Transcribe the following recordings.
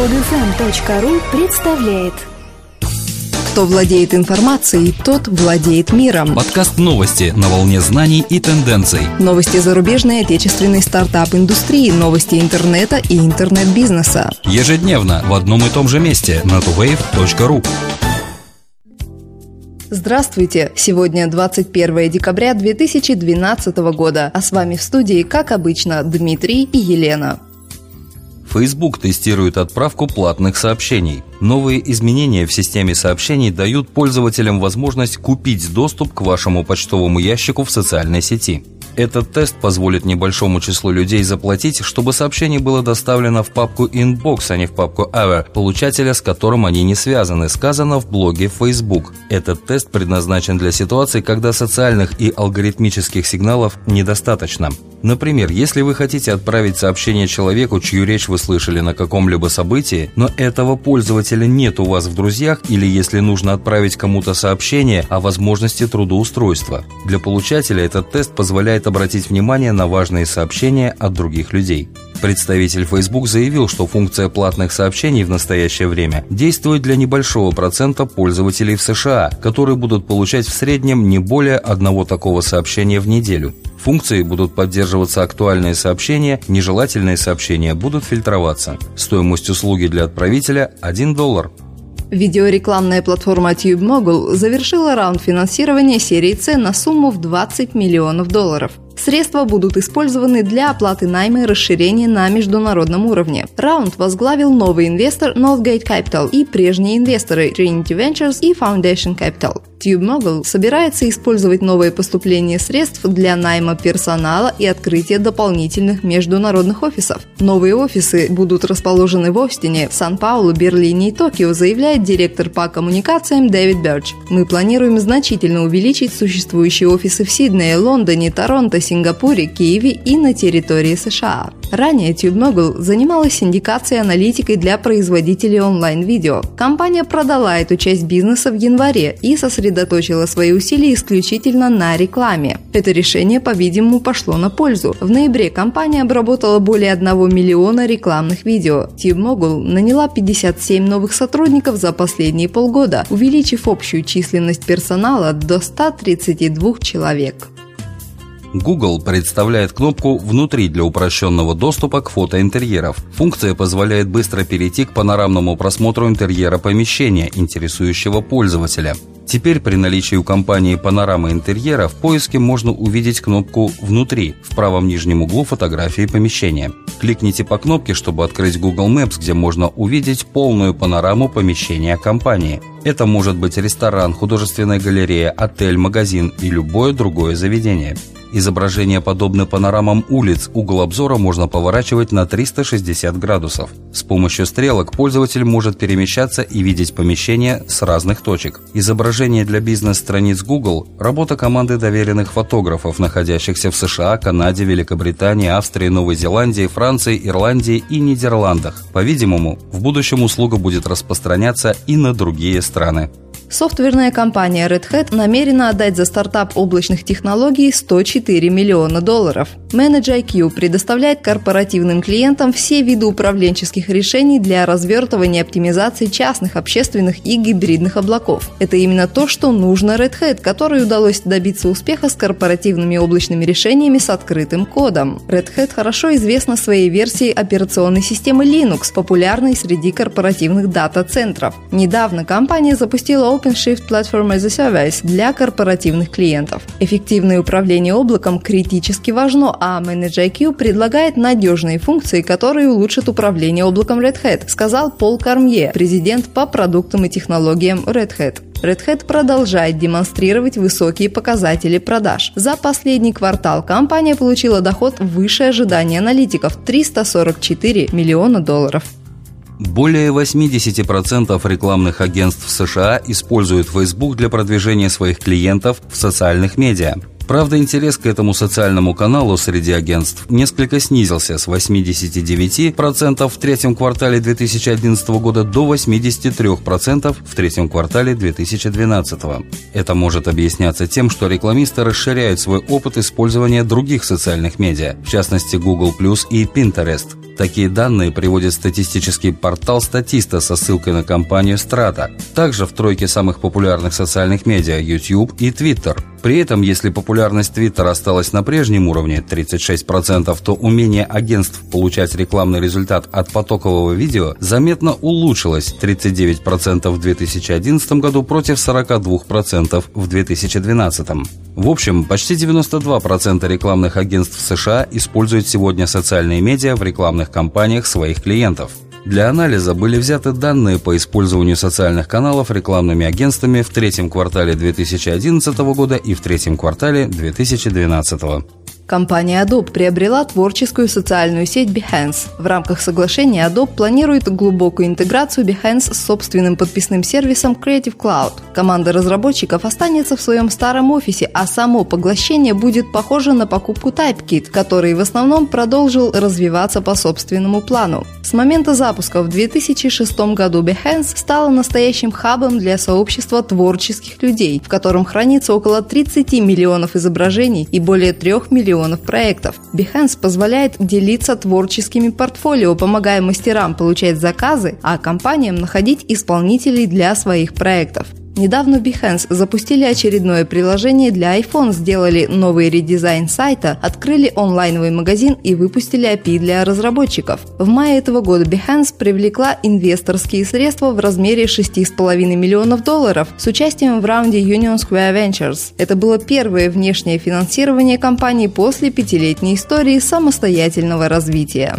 Подфм.ру представляет Кто владеет информацией, тот владеет миром. Подкаст новости на волне знаний и тенденций. Новости зарубежной отечественной стартап-индустрии, новости интернета и интернет-бизнеса. Ежедневно в одном и том же месте на tuwave.ru. Здравствуйте! Сегодня 21 декабря 2012 года, а с вами в студии, как обычно, Дмитрий и Елена. Facebook тестирует отправку платных сообщений. Новые изменения в системе сообщений дают пользователям возможность купить доступ к вашему почтовому ящику в социальной сети. Этот тест позволит небольшому числу людей заплатить, чтобы сообщение было доставлено в папку Inbox, а не в папку Ever, получателя, с которым они не связаны, сказано в блоге Facebook. Этот тест предназначен для ситуаций, когда социальных и алгоритмических сигналов недостаточно. Например, если вы хотите отправить сообщение человеку, чью речь вы слышали на каком-либо событии, но этого пользователя нет у вас в друзьях, или если нужно отправить кому-то сообщение о возможности трудоустройства. Для получателя этот тест позволяет обратить внимание на важные сообщения от других людей. Представитель Facebook заявил, что функция платных сообщений в настоящее время действует для небольшого процента пользователей в США, которые будут получать в среднем не более одного такого сообщения в неделю. Функции будут поддерживаться актуальные сообщения, нежелательные сообщения будут фильтроваться. Стоимость услуги для отправителя – 1 доллар. Видеорекламная платформа TubeMogul завершила раунд финансирования серии С на сумму в 20 миллионов долларов. Средства будут использованы для оплаты найма и расширения на международном уровне. Раунд возглавил новый инвестор Northgate Capital и прежние инвесторы Trinity Ventures и Foundation Capital. TubeMogul собирается использовать новые поступления средств для найма персонала и открытия дополнительных международных офисов. Новые офисы будут расположены в Остине, Сан-Паулу, Берлине и Токио, заявляет директор по коммуникациям Дэвид Берч. Мы планируем значительно увеличить существующие офисы в Сиднее, Лондоне, Торонто, Сингапуре, Киеве и на территории США. Ранее TubeMogul занималась синдикацией аналитикой для производителей онлайн-видео. Компания продала эту часть бизнеса в январе и сосредоточила свои усилия исключительно на рекламе. Это решение, по-видимому, пошло на пользу. В ноябре компания обработала более 1 миллиона рекламных видео. TubeMogul наняла 57 новых сотрудников за последние полгода, увеличив общую численность персонала до 132 человек. Google представляет кнопку «Внутри» для упрощенного доступа к фотоинтерьеров. Функция позволяет быстро перейти к панорамному просмотру интерьера помещения, интересующего пользователя. Теперь при наличии у компании панорамы интерьера в поиске можно увидеть кнопку «Внутри» в правом нижнем углу фотографии помещения. Кликните по кнопке, чтобы открыть Google Maps, где можно увидеть полную панораму помещения компании. Это может быть ресторан, художественная галерея, отель, магазин и любое другое заведение. Изображение подобно панорамам улиц, угол обзора можно поворачивать на 360 градусов. С помощью стрелок пользователь может перемещаться и видеть помещение с разных точек. Изображение для бизнес-страниц Google – работа команды доверенных фотографов, находящихся в США, Канаде, Великобритании, Австрии, Новой Зеландии, Франции, Ирландии и Нидерландах. По-видимому, в будущем услуга будет распространяться и на другие страны. Софтверная компания Red Hat намерена отдать за стартап облачных технологий 104 миллиона долларов. Manage IQ предоставляет корпоративным клиентам все виды управленческих решений для развертывания и оптимизации частных, общественных и гибридных облаков. Это именно то, что нужно Red Hat, которой удалось добиться успеха с корпоративными облачными решениями с открытым кодом. Red Hat хорошо известна своей версией операционной системы Linux, популярной среди корпоративных дата-центров. Недавно компания запустила OpenShift Platform as a Service для корпоративных клиентов. Эффективное управление облаком критически важно, а ManageIQ предлагает надежные функции, которые улучшат управление облаком Red Hat, сказал Пол Кармье, президент по продуктам и технологиям Red Hat. Red Hat продолжает демонстрировать высокие показатели продаж. За последний квартал компания получила доход выше ожиданий аналитиков – 344 миллиона долларов. Более 80% рекламных агентств США используют Facebook для продвижения своих клиентов в социальных медиа. Правда, интерес к этому социальному каналу среди агентств несколько снизился с 89% в третьем квартале 2011 года до 83% в третьем квартале 2012. Это может объясняться тем, что рекламисты расширяют свой опыт использования других социальных медиа, в частности Google Plus и Pinterest. Такие данные приводит статистический портал Статиста со ссылкой на компанию Strata. Также в тройке самых популярных социальных медиа YouTube и Twitter. При этом, если популярность Twitter осталась на прежнем уровне 36%, то умение агентств получать рекламный результат от потокового видео заметно улучшилось 39% в 2011 году против 42% в 2012. В общем, почти 92% рекламных агентств США используют сегодня социальные медиа в рекламных кампаниях своих клиентов. Для анализа были взяты данные по использованию социальных каналов рекламными агентствами в третьем квартале 2011 года и в третьем квартале 2012 года. Компания Adobe приобрела творческую социальную сеть Behance. В рамках соглашения Adobe планирует глубокую интеграцию Behance с собственным подписным сервисом Creative Cloud. Команда разработчиков останется в своем старом офисе, а само поглощение будет похоже на покупку TypeKit, который в основном продолжил развиваться по собственному плану. С момента запуска в 2006 году Behance стала настоящим хабом для сообщества творческих людей, в котором хранится около 30 миллионов изображений и более 3 миллионов миллионов проектов. Behance позволяет делиться творческими портфолио, помогая мастерам получать заказы, а компаниям находить исполнителей для своих проектов. Недавно Behance запустили очередное приложение для iPhone, сделали новый редизайн сайта, открыли онлайновый магазин и выпустили API для разработчиков. В мае этого года Behance привлекла инвесторские средства в размере 6,5 миллионов долларов с участием в раунде Union Square Ventures. Это было первое внешнее финансирование компании после пятилетней истории самостоятельного развития.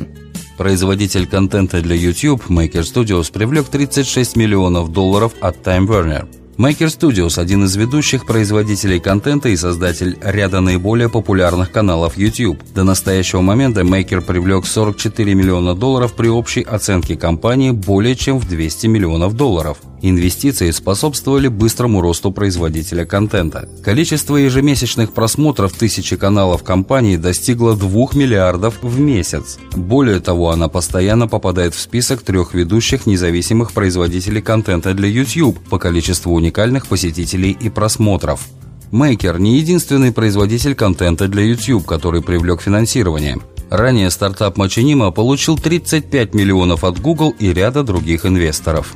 Производитель контента для YouTube Maker Studios привлек 36 миллионов долларов от Time Warner. Maker Studios – один из ведущих производителей контента и создатель ряда наиболее популярных каналов YouTube. До настоящего момента Maker привлек 44 миллиона долларов при общей оценке компании более чем в 200 миллионов долларов. Инвестиции способствовали быстрому росту производителя контента. Количество ежемесячных просмотров тысячи каналов компании достигло 2 миллиардов в месяц. Более того, она постоянно попадает в список трех ведущих независимых производителей контента для YouTube по количеству уникальных посетителей и просмотров. Maker не единственный производитель контента для YouTube, который привлек финансирование. Ранее стартап Machinima получил 35 миллионов от Google и ряда других инвесторов.